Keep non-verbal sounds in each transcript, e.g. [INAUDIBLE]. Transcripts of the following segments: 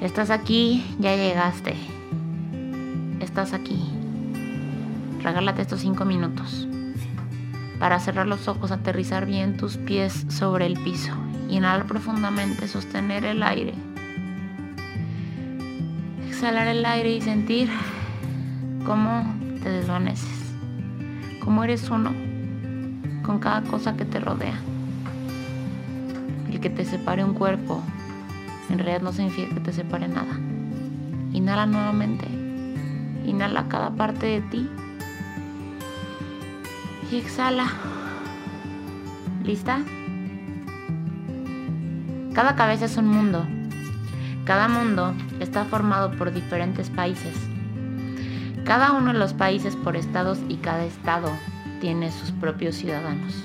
Estás aquí, ya llegaste. Estás aquí. Regálate estos cinco minutos para cerrar los ojos, aterrizar bien tus pies sobre el piso, inhalar profundamente, sostener el aire, exhalar el aire y sentir cómo te desvaneces, cómo eres uno con cada cosa que te rodea. El que te separe un cuerpo en realidad no significa que te separe nada. Inhala nuevamente. Inhala cada parte de ti. Y exhala. ¿Lista? Cada cabeza es un mundo. Cada mundo está formado por diferentes países. Cada uno de los países por estados y cada estado tiene sus propios ciudadanos.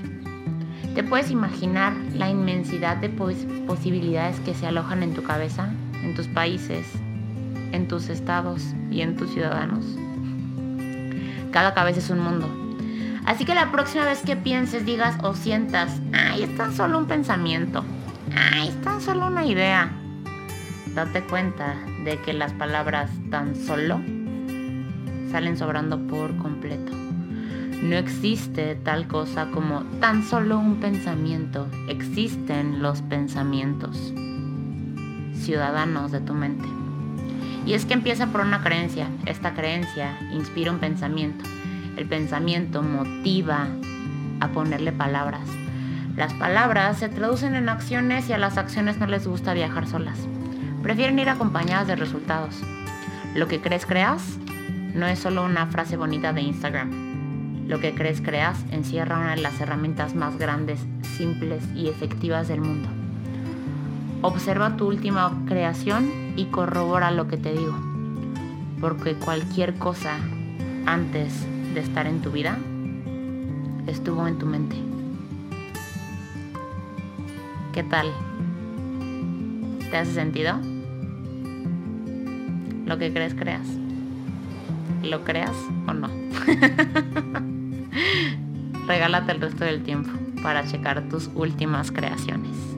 ¿Te puedes imaginar la inmensidad de posibilidades que se alojan en tu cabeza, en tus países, en tus estados y en tus ciudadanos? Cada cabeza es un mundo. Así que la próxima vez que pienses, digas o sientas, ay, es tan solo un pensamiento, ay, es tan solo una idea, date cuenta de que las palabras tan solo salen sobrando por completo. No existe tal cosa como tan solo un pensamiento, existen los pensamientos ciudadanos de tu mente. Y es que empieza por una creencia, esta creencia inspira un pensamiento, el pensamiento motiva a ponerle palabras. Las palabras se traducen en acciones y a las acciones no les gusta viajar solas. Prefieren ir acompañadas de resultados. Lo que crees creas no es solo una frase bonita de Instagram lo que crees creas encierra una de las herramientas más grandes, simples y efectivas del mundo. Observa tu última creación y corrobora lo que te digo, porque cualquier cosa antes de estar en tu vida estuvo en tu mente. ¿Qué tal? ¿Te hace sentido? Lo que crees creas. ¿Lo creas o no? [LAUGHS] regálate el resto del tiempo para checar tus últimas creaciones.